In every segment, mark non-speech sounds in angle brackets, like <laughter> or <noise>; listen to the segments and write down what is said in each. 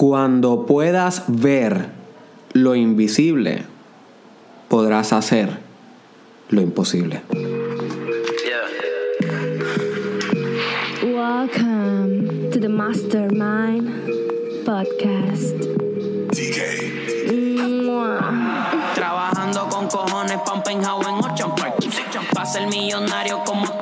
Cuando puedas ver lo invisible, podrás hacer lo imposible. Welcome to the Mastermind Podcast. Trabajando con cojones penthouse en Ocean Park Pa' ser millonario como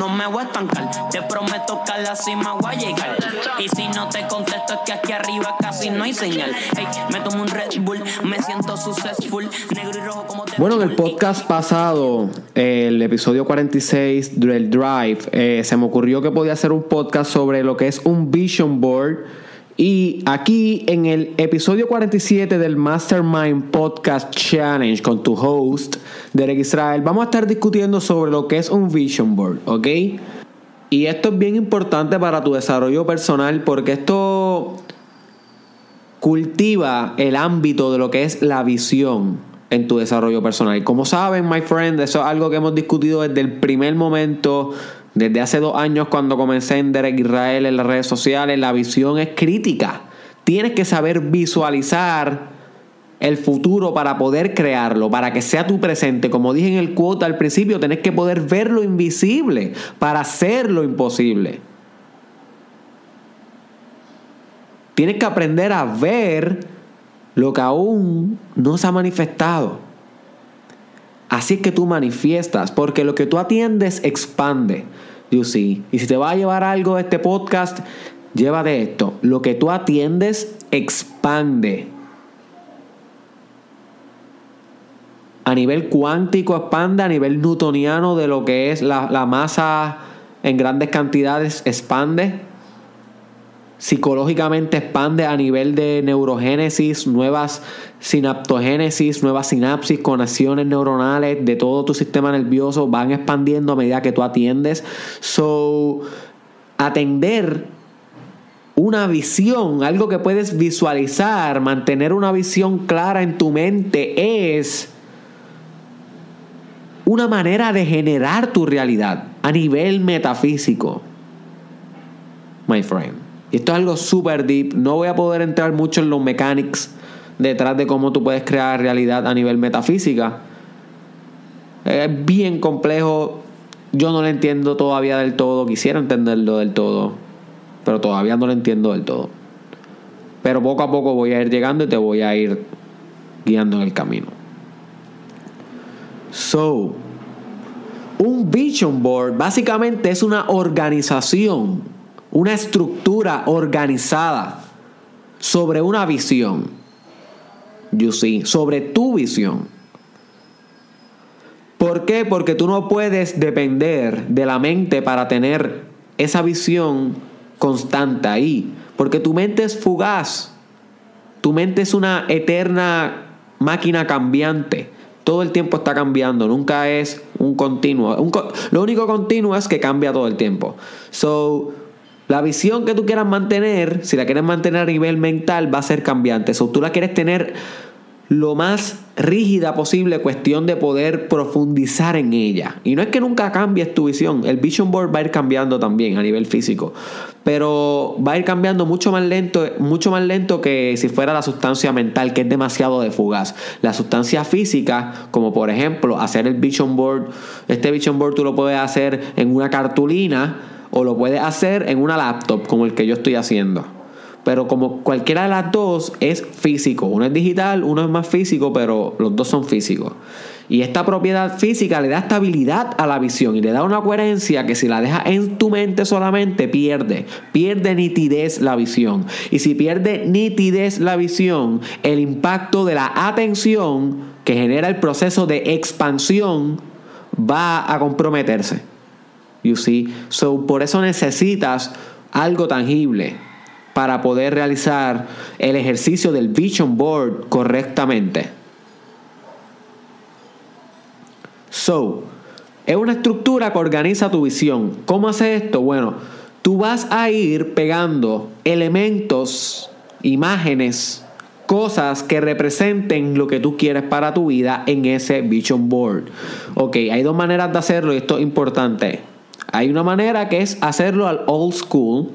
No me voy a estancar. Te prometo que a la cima voy a llegar. Y si no te contesto es que aquí arriba casi no hay señal. Hey, me tomo un Red Bull Me siento successful. Negro y rojo como te Bueno, en el podcast pasado, el episodio 46 del Drive, eh, se me ocurrió que podía hacer un podcast sobre lo que es un vision board. Y aquí en el episodio 47 del Mastermind Podcast Challenge con tu host, Derek Israel, vamos a estar discutiendo sobre lo que es un vision board, ¿ok? Y esto es bien importante para tu desarrollo personal porque esto cultiva el ámbito de lo que es la visión en tu desarrollo personal. Como saben, my friend, eso es algo que hemos discutido desde el primer momento, desde hace dos años cuando comencé en Derek Israel en las redes sociales. La visión es crítica. Tienes que saber visualizar el futuro para poder crearlo, para que sea tu presente. Como dije en el quote al principio, tenés que poder ver lo invisible para hacer lo imposible. Tienes que aprender a ver lo que aún no se ha manifestado. Así es que tú manifiestas, porque lo que tú atiendes expande. You see. Y si te va a llevar algo de este podcast, llévate esto. Lo que tú atiendes expande. A nivel cuántico expande, a nivel newtoniano de lo que es la masa en grandes cantidades expande psicológicamente expande a nivel de neurogénesis, nuevas sinaptogénesis, nuevas sinapsis, conexiones neuronales de todo tu sistema nervioso van expandiendo a medida que tú atiendes. So, atender una visión, algo que puedes visualizar, mantener una visión clara en tu mente es una manera de generar tu realidad a nivel metafísico. My friend. Y esto es algo súper deep. No voy a poder entrar mucho en los mechanics detrás de cómo tú puedes crear realidad a nivel metafísica. Es bien complejo. Yo no lo entiendo todavía del todo. Quisiera entenderlo del todo. Pero todavía no lo entiendo del todo. Pero poco a poco voy a ir llegando y te voy a ir guiando en el camino. So, un vision board básicamente es una organización una estructura organizada sobre una visión. You see, sobre tu visión. ¿Por qué? Porque tú no puedes depender de la mente para tener esa visión constante ahí. Porque tu mente es fugaz. Tu mente es una eterna máquina cambiante. Todo el tiempo está cambiando, nunca es un continuo. Lo único continuo es que cambia todo el tiempo. So, la visión que tú quieras mantener, si la quieres mantener a nivel mental, va a ser cambiante. So, tú la quieres tener lo más rígida posible, cuestión de poder profundizar en ella. Y no es que nunca cambies tu visión, el vision board va a ir cambiando también a nivel físico, pero va a ir cambiando mucho más lento, mucho más lento que si fuera la sustancia mental, que es demasiado de fugaz. La sustancia física, como por ejemplo hacer el vision board, este vision board tú lo puedes hacer en una cartulina o lo puedes hacer en una laptop, como el que yo estoy haciendo. Pero como cualquiera de las dos es físico. Uno es digital, uno es más físico, pero los dos son físicos. Y esta propiedad física le da estabilidad a la visión y le da una coherencia que si la dejas en tu mente solamente pierde. Pierde nitidez la visión. Y si pierde nitidez la visión, el impacto de la atención que genera el proceso de expansión va a comprometerse. You see? So, por eso necesitas algo tangible para poder realizar el ejercicio del vision board correctamente. So, es una estructura que organiza tu visión. ¿Cómo hace esto? Bueno, tú vas a ir pegando elementos, imágenes, cosas que representen lo que tú quieres para tu vida en ese vision board. Ok, hay dos maneras de hacerlo y esto es importante. Hay una manera que es hacerlo al old school,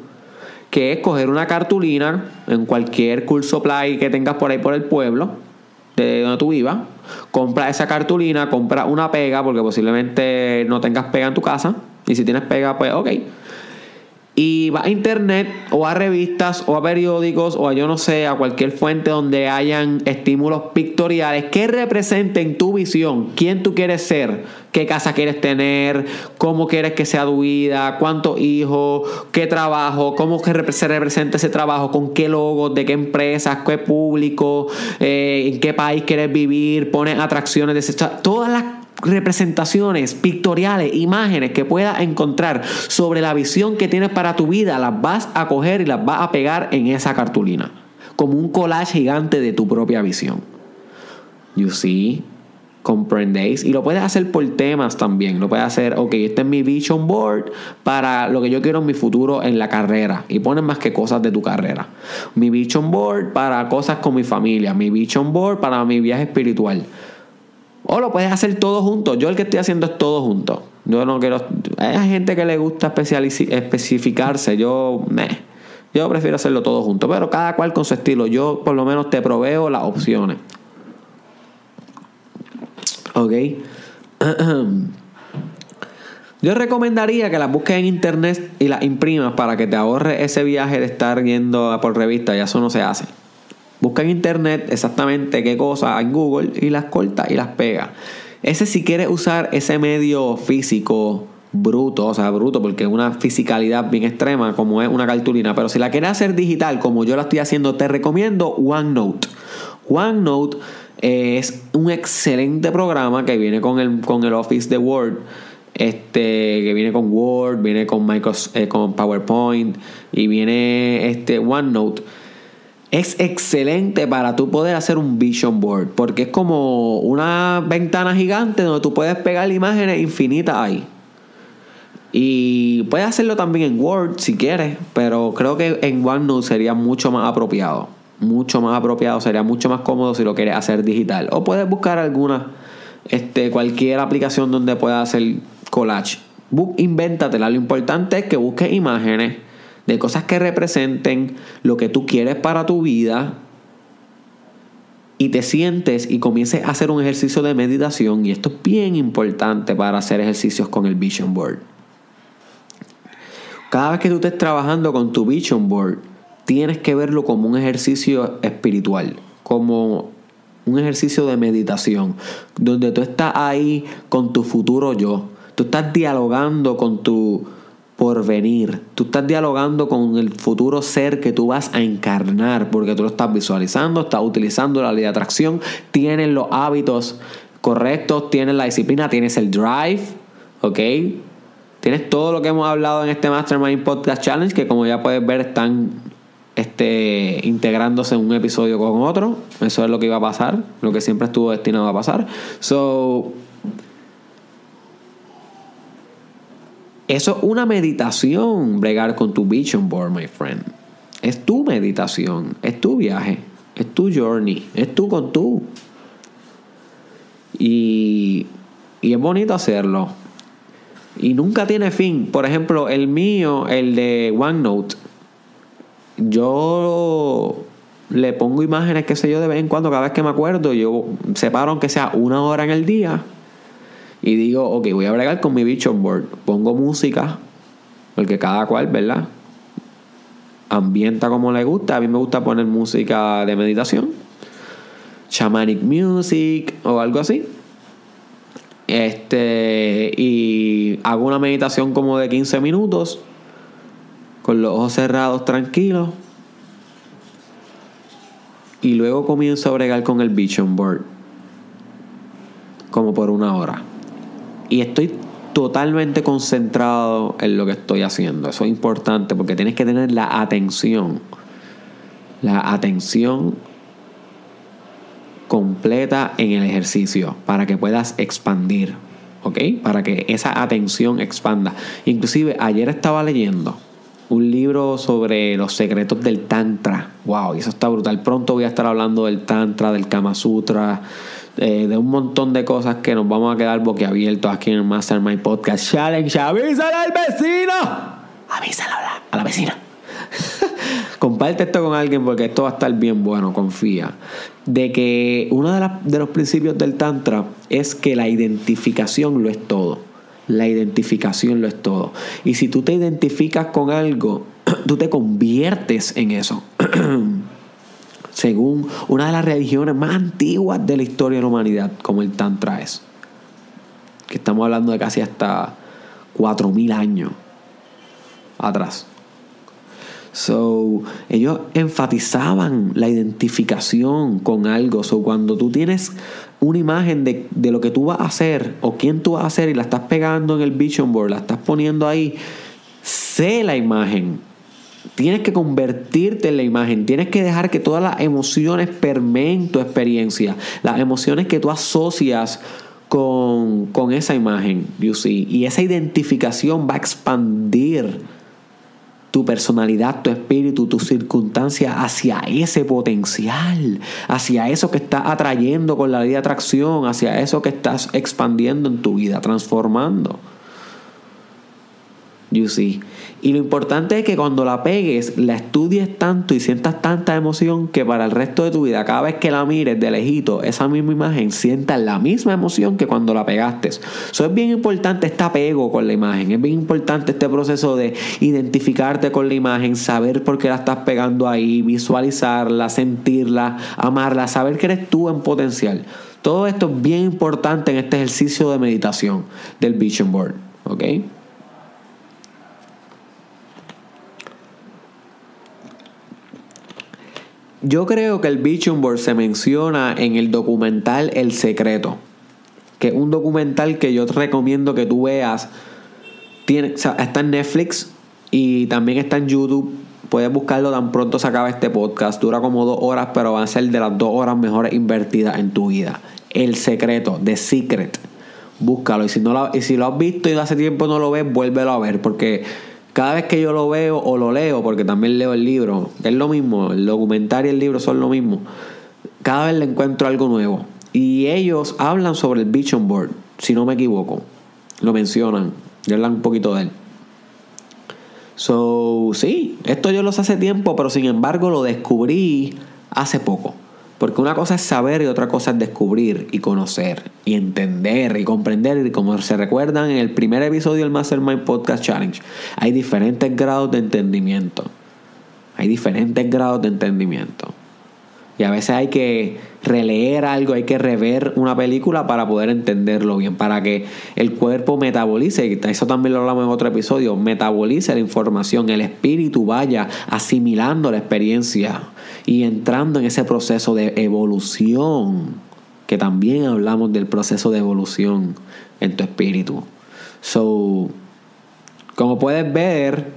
que es coger una cartulina en cualquier curso play que tengas por ahí por el pueblo, de donde tú vivas, compra esa cartulina, compra una pega, porque posiblemente no tengas pega en tu casa, y si tienes pega, pues ok. Y va a internet o a revistas o a periódicos o a yo no sé, a cualquier fuente donde hayan estímulos pictoriales que representen tu visión, quién tú quieres ser, qué casa quieres tener, cómo quieres que sea tu vida, cuántos hijos, qué trabajo, cómo se representa ese trabajo, con qué logos, de qué empresas, qué público, eh, en qué país quieres vivir, pones atracciones de ese, todas las representaciones pictoriales, imágenes que puedas encontrar sobre la visión que tienes para tu vida, las vas a coger y las vas a pegar en esa cartulina, como un collage gigante de tu propia visión. You see, comprendéis y lo puedes hacer por temas también. Lo puedes hacer, ok, este es mi vision board para lo que yo quiero en mi futuro en la carrera. Y pones más que cosas de tu carrera. Mi vision board para cosas con mi familia. Mi vision board para mi viaje espiritual. O lo puedes hacer todo junto. Yo el que estoy haciendo es todo junto. Yo no quiero. Hay gente que le gusta especificarse. Yo, me yo prefiero hacerlo todo junto. Pero cada cual con su estilo. Yo por lo menos te proveo las opciones. Ok. Yo recomendaría que las busques en internet y las imprimas para que te ahorres ese viaje de estar yendo por revista. Ya eso no se hace. Busca en internet exactamente qué cosa en Google y las corta y las pega. Ese si quieres usar ese medio físico bruto, o sea, bruto, porque es una fisicalidad bien extrema como es una cartulina, pero si la quieres hacer digital como yo la estoy haciendo, te recomiendo OneNote. OneNote es un excelente programa que viene con el, con el Office de Word. Este, que viene con Word, viene con Microsoft, eh, con PowerPoint y viene este OneNote es excelente para tú poder hacer un vision board, porque es como una ventana gigante donde tú puedes pegar imágenes infinitas ahí. Y puedes hacerlo también en Word si quieres, pero creo que en OneNote sería mucho más apropiado. Mucho más apropiado, sería mucho más cómodo si lo quieres hacer digital. O puedes buscar alguna, este, cualquier aplicación donde puedas hacer collage. Book, invéntatela. Lo importante es que busques imágenes de cosas que representen lo que tú quieres para tu vida y te sientes y comiences a hacer un ejercicio de meditación y esto es bien importante para hacer ejercicios con el vision board. Cada vez que tú estés trabajando con tu vision board, tienes que verlo como un ejercicio espiritual, como un ejercicio de meditación, donde tú estás ahí con tu futuro yo, tú estás dialogando con tu por venir. Tú estás dialogando con el futuro ser que tú vas a encarnar porque tú lo estás visualizando, estás utilizando la ley de atracción, tienes los hábitos correctos, tienes la disciplina, tienes el drive, ¿ok? Tienes todo lo que hemos hablado en este Mastermind Podcast Challenge que como ya puedes ver están este, integrándose un episodio con otro. Eso es lo que iba a pasar, lo que siempre estuvo destinado a pasar. So, Eso es una meditación, bregar con tu vision board, my friend. Es tu meditación, es tu viaje, es tu journey, es tú con tú. Y, y es bonito hacerlo. Y nunca tiene fin. Por ejemplo, el mío, el de OneNote, yo le pongo imágenes, qué sé yo, de vez en cuando, cada vez que me acuerdo, yo separo aunque sea una hora en el día y digo, ok, voy a bregar con mi vision board. Pongo música, porque cada cual, ¿verdad? Ambienta como le gusta. A mí me gusta poner música de meditación, shamanic music o algo así. Este, y hago una meditación como de 15 minutos, con los ojos cerrados, tranquilos. Y luego comienzo a bregar con el vision board, como por una hora y estoy totalmente concentrado en lo que estoy haciendo. Eso es importante porque tienes que tener la atención. La atención completa en el ejercicio para que puedas expandir. ¿Ok? Para que esa atención expanda. Inclusive ayer estaba leyendo un libro sobre los secretos del Tantra. ¡Wow! Y eso está brutal. Pronto voy a estar hablando del Tantra, del Kama Sutra eh, de un montón de cosas que nos vamos a quedar boquiabiertos aquí en el Mastermind Podcast Challenge. ¡Avísale al vecino! Avísale a la, vecina. <laughs> comparte esto con alguien porque esto va a estar bien bueno, confía. De que uno de los principios del Tantra es que la identificación lo es todo. La identificación lo es todo. Y si tú te identificas con algo, <clears throat> tú te conviertes en eso. <clears throat> Según una de las religiones más antiguas de la historia de la humanidad, como el Tantra es. Que estamos hablando de casi hasta 4.000 años atrás. So, ellos enfatizaban la identificación con algo. So, cuando tú tienes una imagen de, de lo que tú vas a hacer o quién tú vas a hacer y la estás pegando en el vision board, la estás poniendo ahí, sé la imagen. Tienes que convertirte en la imagen. Tienes que dejar que todas las emociones permeen tu experiencia. Las emociones que tú asocias con, con esa imagen, you see. Y esa identificación va a expandir tu personalidad, tu espíritu, tu circunstancia hacia ese potencial, hacia eso que estás atrayendo con la ley de atracción, hacia eso que estás expandiendo en tu vida, transformando. You see. Y lo importante es que cuando la pegues, la estudies tanto y sientas tanta emoción que para el resto de tu vida, cada vez que la mires de lejito, esa misma imagen, sientas la misma emoción que cuando la pegaste. Eso es bien importante este apego con la imagen. Es bien importante este proceso de identificarte con la imagen, saber por qué la estás pegando ahí, visualizarla, sentirla, amarla, saber que eres tú en potencial. Todo esto es bien importante en este ejercicio de meditación del Vision Board. ¿Ok? Yo creo que el Vision Board se menciona en el documental El Secreto, que es un documental que yo te recomiendo que tú veas. Tiene, está en Netflix y también está en YouTube. Puedes buscarlo tan pronto se acaba este podcast. Dura como dos horas, pero va a ser de las dos horas mejores invertidas en tu vida. El Secreto, The Secret. Búscalo. Y si, no lo, y si lo has visto y hace tiempo no lo ves, vuélvelo a ver. Porque cada vez que yo lo veo o lo leo, porque también leo el libro, es lo mismo, el documental y el libro son lo mismo, cada vez le encuentro algo nuevo. Y ellos hablan sobre el Vision Board, si no me equivoco. Lo mencionan, y hablan un poquito de él. So, sí, esto yo lo sé hace tiempo, pero sin embargo lo descubrí hace poco. Porque una cosa es saber y otra cosa es descubrir y conocer y entender y comprender. Y como se recuerdan en el primer episodio del Mastermind Podcast Challenge, hay diferentes grados de entendimiento. Hay diferentes grados de entendimiento. Y a veces hay que releer algo, hay que rever una película para poder entenderlo bien, para que el cuerpo metabolice, y eso también lo hablamos en otro episodio, metabolice la información, el espíritu vaya asimilando la experiencia y entrando en ese proceso de evolución, que también hablamos del proceso de evolución en tu espíritu. So, como puedes ver,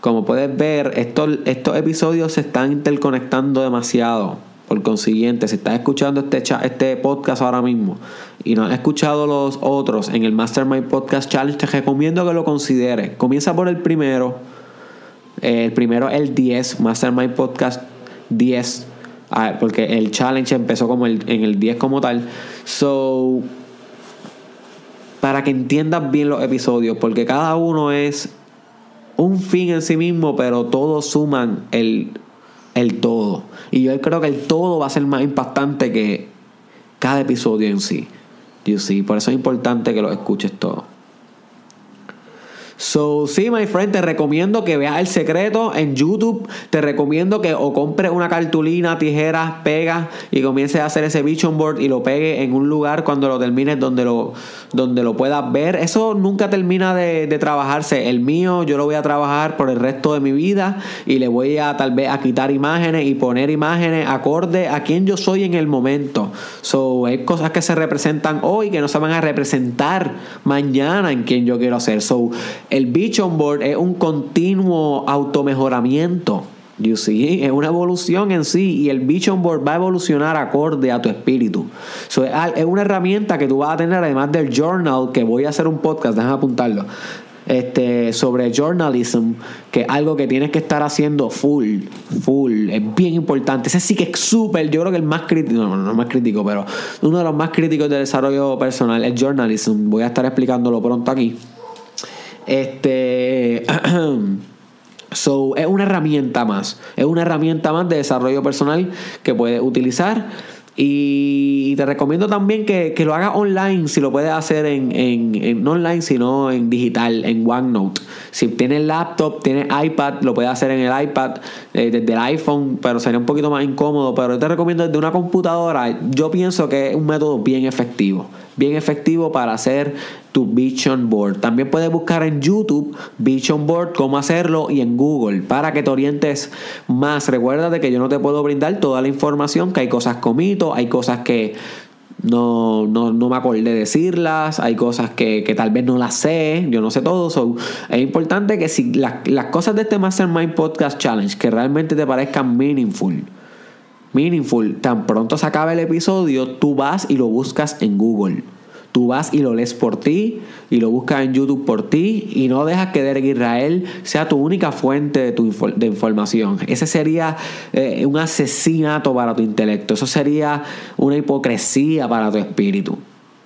como puedes ver, estos, estos episodios se están interconectando demasiado. Por consiguiente, si estás escuchando este, cha- este podcast ahora mismo y no has escuchado los otros en el Mastermind Podcast Challenge, te recomiendo que lo consideres. Comienza por el primero. El primero es el 10, Mastermind Podcast 10. ah, porque el challenge empezó como el, en el 10 como tal. So, para que entiendas bien los episodios, porque cada uno es un fin en sí mismo, pero todos suman el, el todo. Y yo creo que el todo va a ser más impactante que cada episodio en sí. You see, Por eso es importante que lo escuches todo. So, sí, my friend, te recomiendo que veas el secreto en YouTube. Te recomiendo que o compres una cartulina, tijeras, pegas y comiences a hacer ese vision board y lo pegues en un lugar cuando lo termines donde lo, donde lo puedas ver. Eso nunca termina de, de trabajarse. El mío yo lo voy a trabajar por el resto de mi vida y le voy a tal vez a quitar imágenes y poner imágenes acorde a quien yo soy en el momento. So, hay cosas que se representan hoy que no se van a representar mañana en quien yo quiero ser. So, el Vision Board es un continuo automejoramiento. You see? Es una evolución en sí y el Vision Board va a evolucionar acorde a tu espíritu. So, es, una herramienta que tú vas a tener además del journal, que voy a hacer un podcast, déjame apuntarlo, este, sobre journalism, que es algo que tienes que estar haciendo full, full, es bien importante. Ese sí que es súper, yo creo que el más crítico, no, no el más crítico, pero uno de los más críticos de desarrollo personal es journalism. Voy a estar explicándolo pronto aquí. Este. <clears throat> So, es una herramienta más. Es una herramienta más de desarrollo personal que puedes utilizar. Y te recomiendo también que, lo hagas online, si lo puedes hacer en, en, no online, sino en digital, en OneNote. Si tienes laptop, tienes iPad, lo puedes hacer en el iPad, eh, desde el iPhone, pero sería un poquito más incómodo. Pero te recomiendo desde una computadora, yo pienso que es un método bien efectivo bien efectivo para hacer tu Vision Board. También puedes buscar en YouTube Vision Board, cómo hacerlo y en Google para que te orientes más. Recuerda de que yo no te puedo brindar toda la información, que hay cosas comito, hay cosas que no, no, no, me acordé decirlas, hay cosas que, tal vez no las sé, yo no sé todo. es importante que si las, las cosas de este Mastermind Podcast Challenge que realmente te parezcan meaningful, meaningful, tan pronto se acaba el episodio, tú vas y lo buscas en Google. Tú vas y lo lees por ti y lo buscas en YouTube por ti y no dejas que Derek Israel sea tu única fuente de, tu de información. Ese sería eh, un asesinato para tu intelecto. Eso sería una hipocresía para tu espíritu.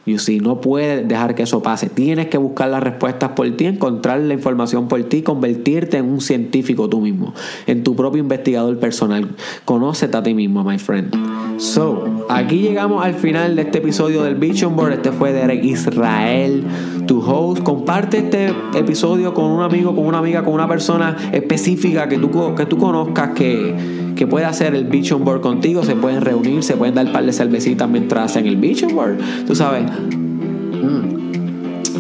Y si no puedes dejar que eso pase, tienes que buscar las respuestas por ti, encontrar la información por ti, convertirte en un científico tú mismo, en tu propio investigador personal. Conócete a ti mismo, my friend. So, aquí llegamos al final de este episodio del Vision Board. Este fue Derek Israel, tu host. Comparte este episodio con un amigo, con una amiga, con una persona específica que tú, que tú conozcas que que puede hacer el Vision Board contigo, se pueden reunir, se pueden dar un par de cervecitas mientras hacen el Vision Board, tú sabes.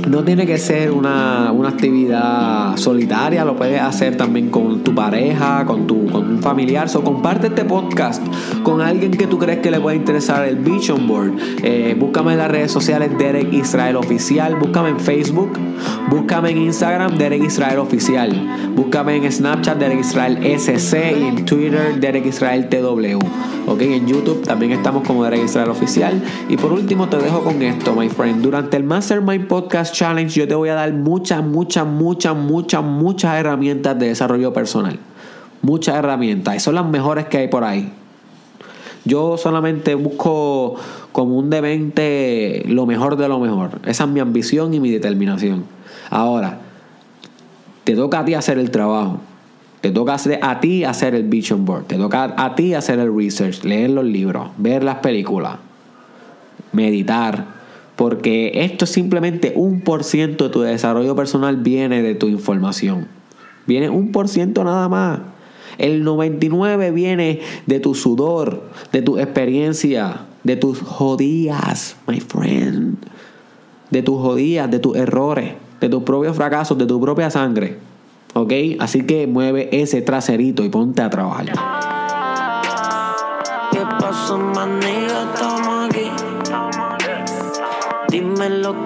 No tiene que ser una, actividad solitaria, lo puedes hacer también con tu pareja, con, tu, con un familiar. So, comparte este podcast con alguien que tú crees que le puede interesar el Vision Board. Eh, búscame en las redes sociales Derek Israel Oficial, búscame en Facebook, búscame en Instagram Derek Israel Oficial, búscame en Snapchat Derek Israel SC y en Twitter Derek Israel TW. Ok, en YouTube también estamos como Derek Israel Oficial. Y por último te dejo con esto, my friend. Durante el Mastermind Podcast Challenge yo te voy a dar muchas, muchas, muchas, muchas, muchas herramientas de desarrollo personal. Muchas herramientas. Y son las mejores que hay por ahí. Yo solamente busco como un demente lo mejor de lo mejor. Esa es mi ambición y mi determinación. Ahora, te toca a ti hacer el trabajo. Te toca a ti hacer el vision board. Te toca a ti hacer el research, leer los libros, ver las películas, meditar, porque esto es simplemente un por ciento de tu desarrollo personal viene de tu información. Viene un por ciento nada más. El 99 viene de tu sudor, de tu experiencia, de tus jodías, my friend. De tus jodías, de tus errores, de tus propios fracasos, de tu propia sangre. ¿Ok? Así que mueve ese traserito y ponte a trabajar. ¿Qué pasó, Dime los corillos,